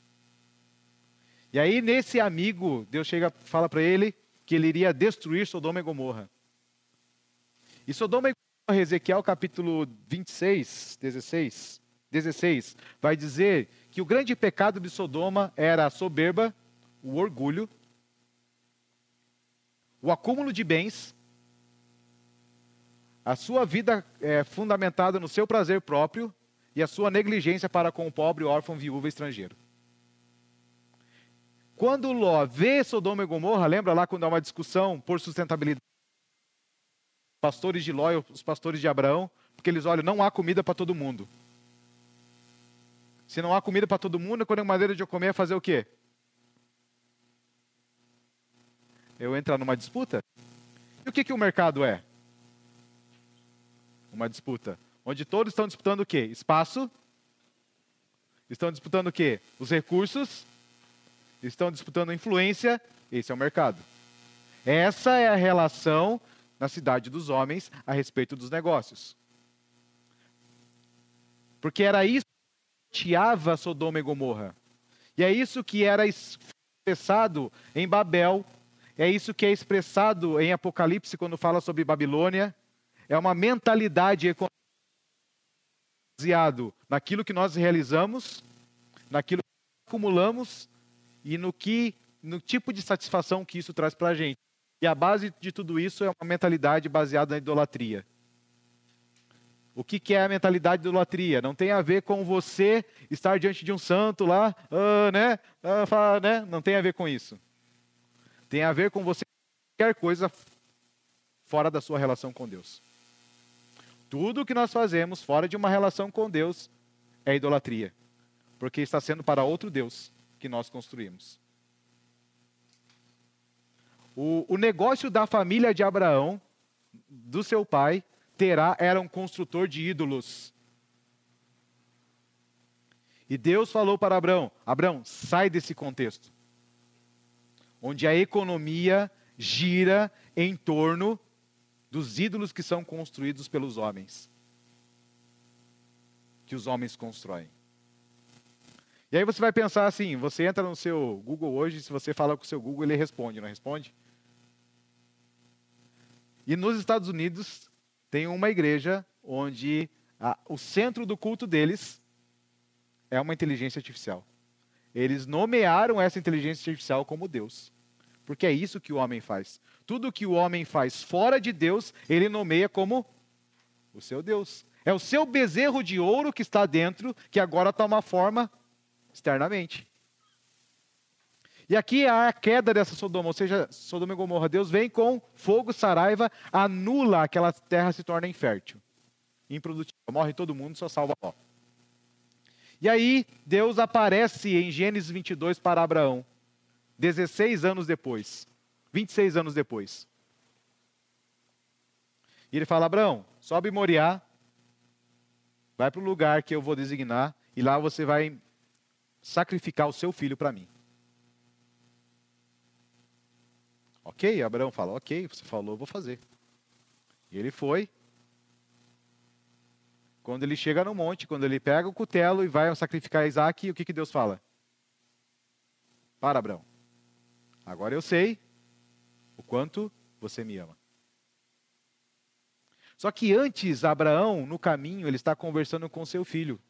E aí, nesse amigo, Deus chega fala para ele que ele iria destruir Sodoma e Gomorra. E Sodoma e Gomorra, Ezequiel capítulo 26, 16, 16, vai dizer que o grande pecado de Sodoma era a soberba, o orgulho, o acúmulo de bens, a sua vida é fundamentada no seu prazer próprio e a sua negligência para com o pobre, órfão, viúva estrangeiro. Quando Ló vê Sodoma e Gomorra, lembra lá quando há uma discussão por sustentabilidade? Pastores de Ló e os pastores de Abraão, porque eles olham, não há comida para todo mundo. Se não há comida para todo mundo, quando é maneira de eu comer, é fazer o quê? Eu entrar numa disputa? E o que, que o mercado é? Uma disputa. Onde todos estão disputando o quê? Espaço. Estão disputando o quê? Os recursos. Estão disputando influência. Esse é o mercado. Essa é a relação na cidade dos homens a respeito dos negócios. Porque era isso norteava Sodoma e Gomorra. E é isso que era expressado em Babel, é isso que é expressado em Apocalipse quando fala sobre Babilônia. É uma mentalidade econômica baseado naquilo que nós realizamos, naquilo que acumulamos e no que no tipo de satisfação que isso traz para a gente. E a base de tudo isso é uma mentalidade baseada na idolatria. O que, que é a mentalidade de idolatria? Não tem a ver com você estar diante de um santo lá, uh, né? Uh, fala, né? Não tem a ver com isso. Tem a ver com você qualquer coisa fora da sua relação com Deus. Tudo que nós fazemos fora de uma relação com Deus é idolatria, porque está sendo para outro Deus que nós construímos. O, o negócio da família de Abraão, do seu pai, Terá era um construtor de ídolos. E Deus falou para Abraão: Abraão, sai desse contexto, onde a economia gira em torno dos ídolos que são construídos pelos homens, que os homens constroem. E aí você vai pensar assim: você entra no seu Google hoje, se você fala com o seu Google, ele responde, não responde? E nos Estados Unidos, tem uma igreja onde a, o centro do culto deles é uma inteligência artificial. Eles nomearam essa inteligência artificial como Deus. Porque é isso que o homem faz. Tudo que o homem faz fora de Deus, ele nomeia como o seu Deus. É o seu bezerro de ouro que está dentro, que agora toma forma externamente. E aqui há a queda dessa Sodoma, ou seja, Sodoma e Gomorra. Deus vem com fogo, saraiva, anula aquela terra, se torna infértil, improdutiva. Morre todo mundo, só salva Ló. E aí, Deus aparece em Gênesis 22 para Abraão, 16 anos depois, 26 anos depois. E ele fala: Abraão, sobe Moriá, vai para o lugar que eu vou designar, e lá você vai sacrificar o seu filho para mim. Ok, Abraão fala, ok, você falou, vou fazer. E ele foi. Quando ele chega no monte, quando ele pega o cutelo e vai sacrificar Isaac, o que, que Deus fala? Para, Abraão. Agora eu sei o quanto você me ama. Só que antes, Abraão, no caminho, ele está conversando com seu filho.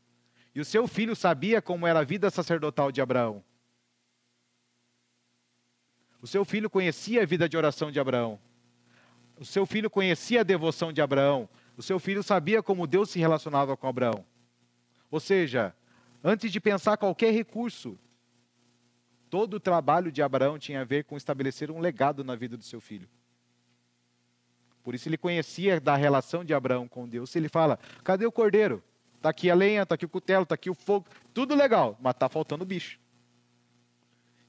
E o seu filho sabia como era a vida sacerdotal de Abraão. O seu filho conhecia a vida de oração de Abraão. O seu filho conhecia a devoção de Abraão. O seu filho sabia como Deus se relacionava com Abraão. Ou seja, antes de pensar qualquer recurso, todo o trabalho de Abraão tinha a ver com estabelecer um legado na vida do seu filho. Por isso ele conhecia da relação de Abraão com Deus. Ele fala: cadê o cordeiro? Está aqui a lenha, está aqui o cutelo, está aqui o fogo, tudo legal, mas está faltando o bicho.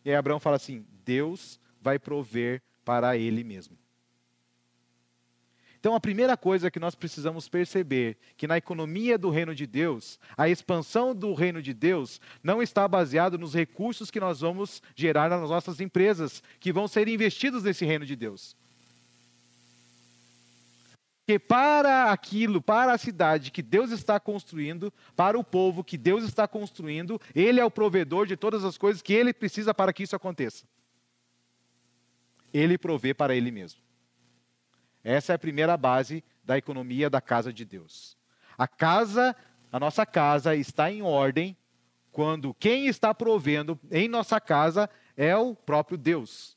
E aí Abraão fala assim: Deus vai prover para ele mesmo. Então, a primeira coisa que nós precisamos perceber que na economia do reino de Deus, a expansão do reino de Deus não está baseado nos recursos que nós vamos gerar nas nossas empresas, que vão ser investidos nesse reino de Deus. que para aquilo, para a cidade que Deus está construindo, para o povo que Deus está construindo, Ele é o provedor de todas as coisas que Ele precisa para que isso aconteça. Ele provê para Ele mesmo. Essa é a primeira base da economia da casa de Deus. A casa, a nossa casa está em ordem quando quem está provendo em nossa casa é o próprio Deus.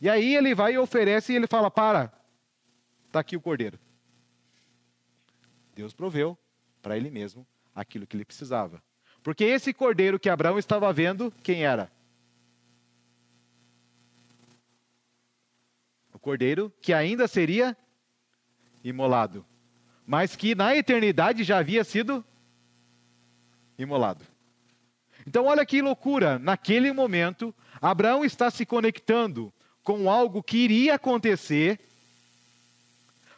E aí ele vai e oferece e ele fala: Para, está aqui o cordeiro. Deus proveu para ele mesmo aquilo que ele precisava. Porque esse cordeiro que Abraão estava vendo, quem era? Cordeiro que ainda seria imolado, mas que na eternidade já havia sido imolado. Então, olha que loucura! Naquele momento, Abraão está se conectando com algo que iria acontecer,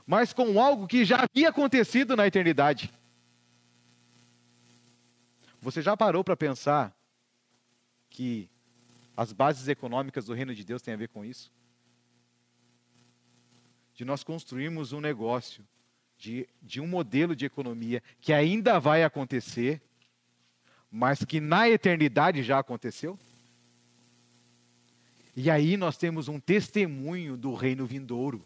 mas com algo que já havia acontecido na eternidade. Você já parou para pensar que as bases econômicas do reino de Deus têm a ver com isso? De nós construirmos um negócio, de, de um modelo de economia que ainda vai acontecer, mas que na eternidade já aconteceu? E aí nós temos um testemunho do reino vindouro.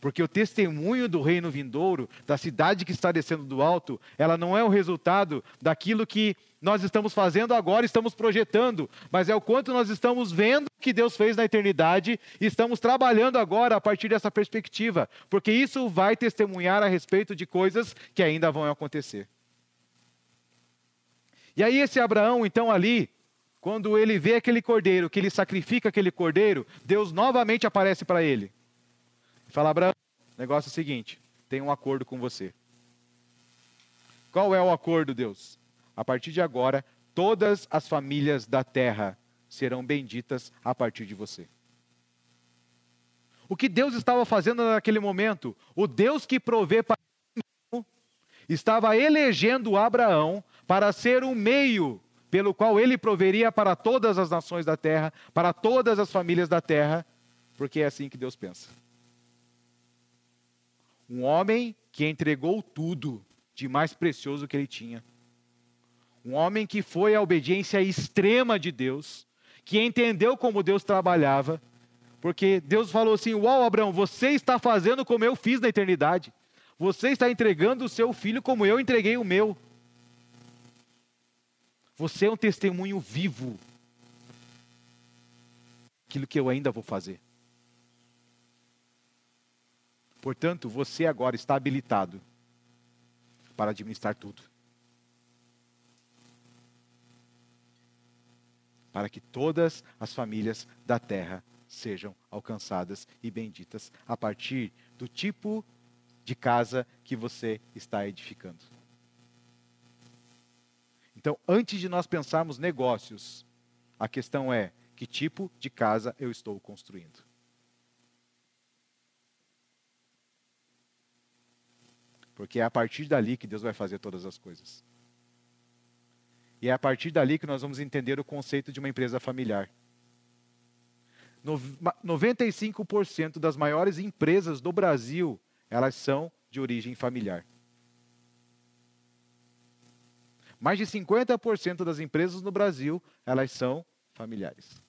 Porque o testemunho do reino vindouro, da cidade que está descendo do alto, ela não é o resultado daquilo que nós estamos fazendo agora, estamos projetando, mas é o quanto nós estamos vendo que Deus fez na eternidade e estamos trabalhando agora a partir dessa perspectiva, porque isso vai testemunhar a respeito de coisas que ainda vão acontecer. E aí, esse Abraão, então, ali, quando ele vê aquele cordeiro, que ele sacrifica aquele cordeiro, Deus novamente aparece para ele. Fala, Abraão, negócio é o seguinte: tem um acordo com você. Qual é o acordo, Deus? A partir de agora, todas as famílias da terra serão benditas a partir de você. O que Deus estava fazendo naquele momento? O Deus que provê para estava elegendo Abraão para ser um meio pelo qual ele proveria para todas as nações da terra, para todas as famílias da terra, porque é assim que Deus pensa. Um homem que entregou tudo de mais precioso que ele tinha. Um homem que foi à obediência extrema de Deus, que entendeu como Deus trabalhava, porque Deus falou assim: Uau, Abraão, você está fazendo como eu fiz na eternidade. Você está entregando o seu filho como eu entreguei o meu. Você é um testemunho vivo. Aquilo que eu ainda vou fazer. Portanto, você agora está habilitado para administrar tudo. Para que todas as famílias da terra sejam alcançadas e benditas a partir do tipo de casa que você está edificando. Então, antes de nós pensarmos negócios, a questão é: que tipo de casa eu estou construindo? Porque é a partir dali que Deus vai fazer todas as coisas. E é a partir dali que nós vamos entender o conceito de uma empresa familiar. 95% das maiores empresas do Brasil, elas são de origem familiar. Mais de 50% das empresas no Brasil, elas são familiares.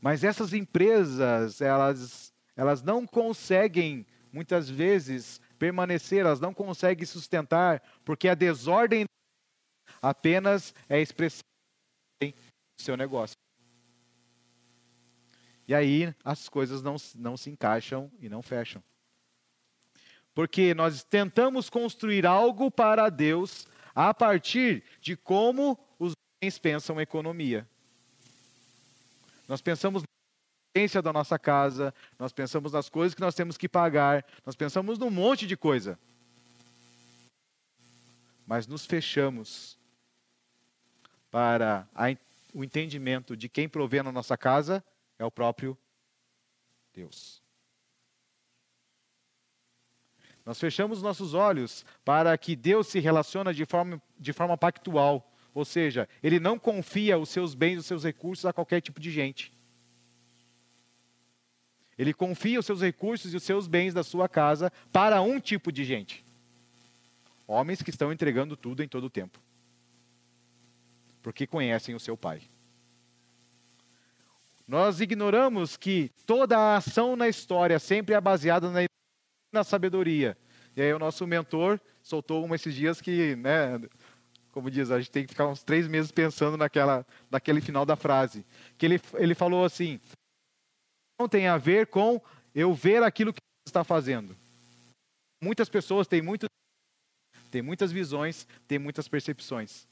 Mas essas empresas, elas, elas não conseguem, muitas vezes, permanecer, elas não conseguem sustentar, porque a desordem apenas é expressão do seu negócio. E aí as coisas não, não se encaixam e não fecham. Porque nós tentamos construir algo para Deus a partir de como os homens pensam economia. Nós pensamos existência da nossa casa, nós pensamos nas coisas que nós temos que pagar, nós pensamos num monte de coisa. Mas nos fechamos para a, o entendimento de quem provê na nossa casa é o próprio Deus. Nós fechamos nossos olhos para que Deus se relaciona de forma, de forma pactual, ou seja, Ele não confia os seus bens, os seus recursos a qualquer tipo de gente. Ele confia os seus recursos e os seus bens da sua casa para um tipo de gente. Homens que estão entregando tudo em todo o tempo. Porque conhecem o seu pai. Nós ignoramos que toda a ação na história sempre é baseada na, na sabedoria. E aí o nosso mentor soltou uma esses dias que, né, como diz, a gente tem que ficar uns três meses pensando naquela, naquele final da frase. Que ele, ele falou assim: tem a ver com eu ver aquilo que Deus está fazendo. Muitas pessoas têm muito, têm muitas visões, têm muitas percepções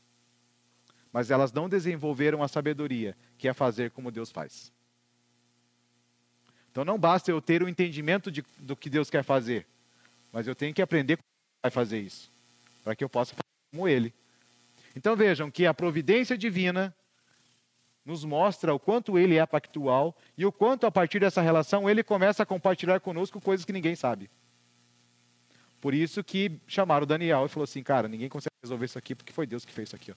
mas elas não desenvolveram a sabedoria, que é fazer como Deus faz. Então não basta eu ter o entendimento de, do que Deus quer fazer, mas eu tenho que aprender como vai fazer isso, para que eu possa fazer como Ele. Então vejam que a providência divina nos mostra o quanto Ele é pactual e o quanto a partir dessa relação Ele começa a compartilhar conosco coisas que ninguém sabe. Por isso que chamaram Daniel e falou assim, cara, ninguém consegue resolver isso aqui porque foi Deus que fez isso aqui.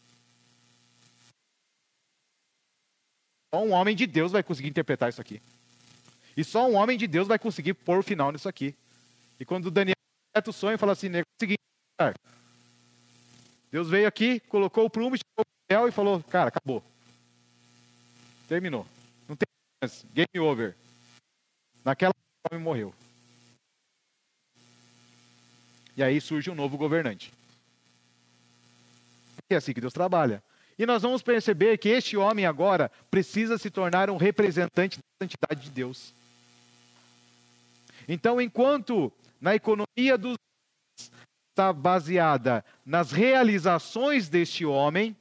Só um homem de Deus vai conseguir interpretar isso aqui. E só um homem de Deus vai conseguir pôr o final nisso aqui. E quando Daniel interpreta o sonho, fala assim, é o seguinte, cara, Deus veio aqui, colocou o prumo, chamou o Daniel e falou, cara, acabou. Terminou. Não tem chance. Game over. Naquela o homem morreu. E aí surge um novo governante. É assim que Deus trabalha. E nós vamos perceber que este homem agora precisa se tornar um representante da santidade de Deus. Então, enquanto na economia dos está baseada nas realizações deste homem,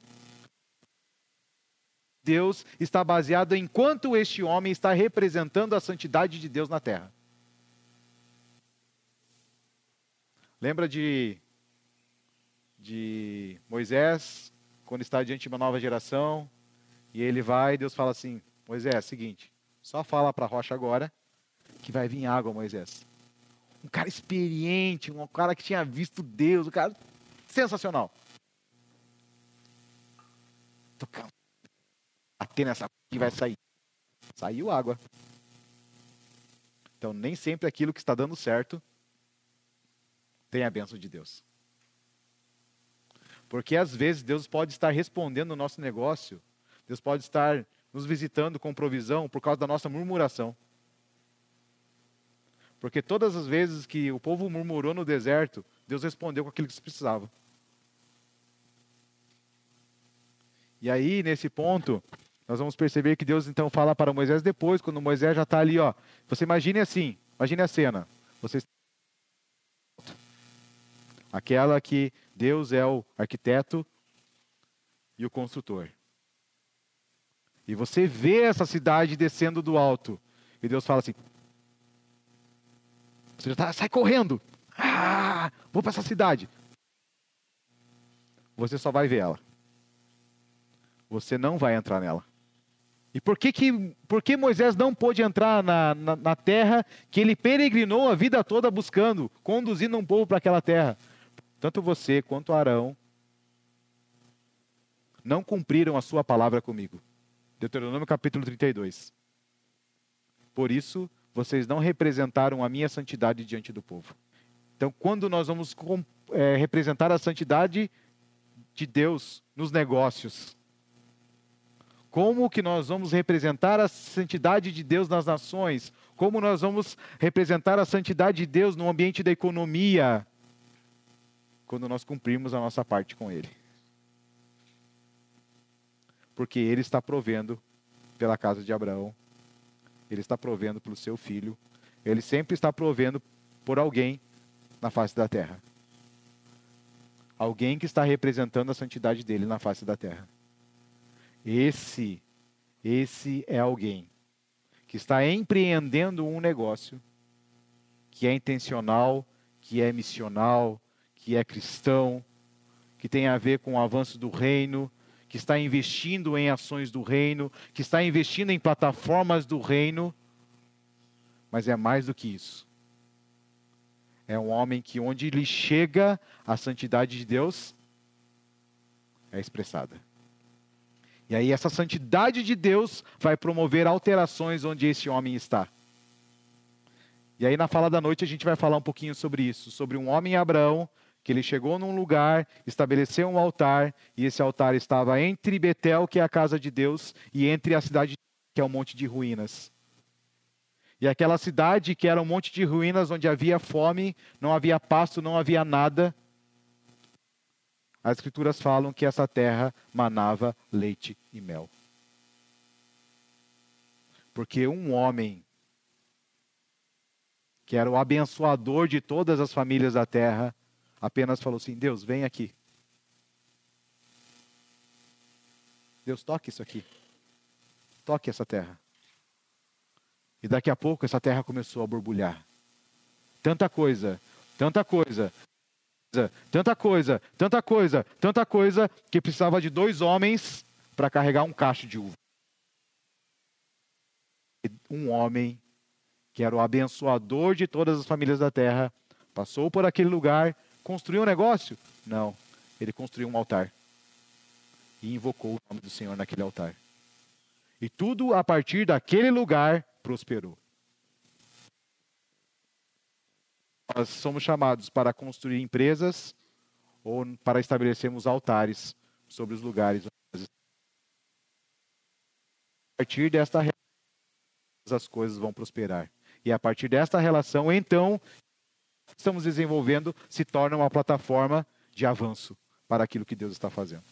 Deus está baseado em quanto este homem está representando a santidade de Deus na terra. Lembra de, de Moisés quando está diante de uma nova geração, e ele vai, Deus fala assim: Moisés, seguinte, só fala para a rocha agora que vai vir água, Moisés. Um cara experiente, um cara que tinha visto Deus, um cara sensacional. Tocando. Bater nessa que vai sair. Saiu água. Então, nem sempre aquilo que está dando certo tem a bênção de Deus. Porque às vezes Deus pode estar respondendo o nosso negócio, Deus pode estar nos visitando com provisão por causa da nossa murmuração. Porque todas as vezes que o povo murmurou no deserto, Deus respondeu com aquilo que se precisava. E aí, nesse ponto, nós vamos perceber que Deus então fala para Moisés depois, quando Moisés já está ali, ó. Você imagine assim, imagine a cena. Você aquela que Deus é o arquiteto e o construtor. E você vê essa cidade descendo do alto. E Deus fala assim: Você já tá, sai correndo. Ah, vou para essa cidade. Você só vai ver ela. Você não vai entrar nela. E por que, que, por que Moisés não pôde entrar na, na, na terra que ele peregrinou a vida toda buscando, conduzindo um povo para aquela terra? tanto você quanto Arão não cumpriram a sua palavra comigo. Deuteronômio capítulo 32. Por isso, vocês não representaram a minha santidade diante do povo. Então, quando nós vamos é, representar a santidade de Deus nos negócios, como que nós vamos representar a santidade de Deus nas nações? Como nós vamos representar a santidade de Deus no ambiente da economia? quando nós cumprirmos a nossa parte com Ele. Porque Ele está provendo pela casa de Abraão, Ele está provendo pelo seu filho, Ele sempre está provendo por alguém na face da terra. Alguém que está representando a santidade dele na face da terra. Esse, esse é alguém que está empreendendo um negócio que é intencional, que é missional, que é cristão, que tem a ver com o avanço do reino, que está investindo em ações do reino, que está investindo em plataformas do reino. Mas é mais do que isso. É um homem que, onde ele chega, a santidade de Deus é expressada. E aí, essa santidade de Deus vai promover alterações onde esse homem está. E aí, na fala da noite, a gente vai falar um pouquinho sobre isso, sobre um homem Abraão, que ele chegou num lugar, estabeleceu um altar, e esse altar estava entre Betel, que é a casa de Deus, e entre a cidade, que é um monte de ruínas. E aquela cidade que era um monte de ruínas, onde havia fome, não havia pasto, não havia nada. As escrituras falam que essa terra manava leite e mel. Porque um homem que era o abençoador de todas as famílias da terra, apenas falou assim: Deus, vem aqui. Deus, toque isso aqui. Toque essa terra. E daqui a pouco essa terra começou a borbulhar. Tanta coisa, tanta coisa, tanta coisa, tanta coisa, tanta coisa, que precisava de dois homens para carregar um cacho de uva. Um homem que era o abençoador de todas as famílias da terra, passou por aquele lugar, construiu um negócio? Não. Ele construiu um altar. E invocou o nome do Senhor naquele altar. E tudo a partir daquele lugar prosperou. Nós somos chamados para construir empresas ou para estabelecermos altares sobre os lugares. A partir desta as coisas vão prosperar. E a partir desta relação, então, estamos desenvolvendo se torna uma plataforma de avanço para aquilo que Deus está fazendo.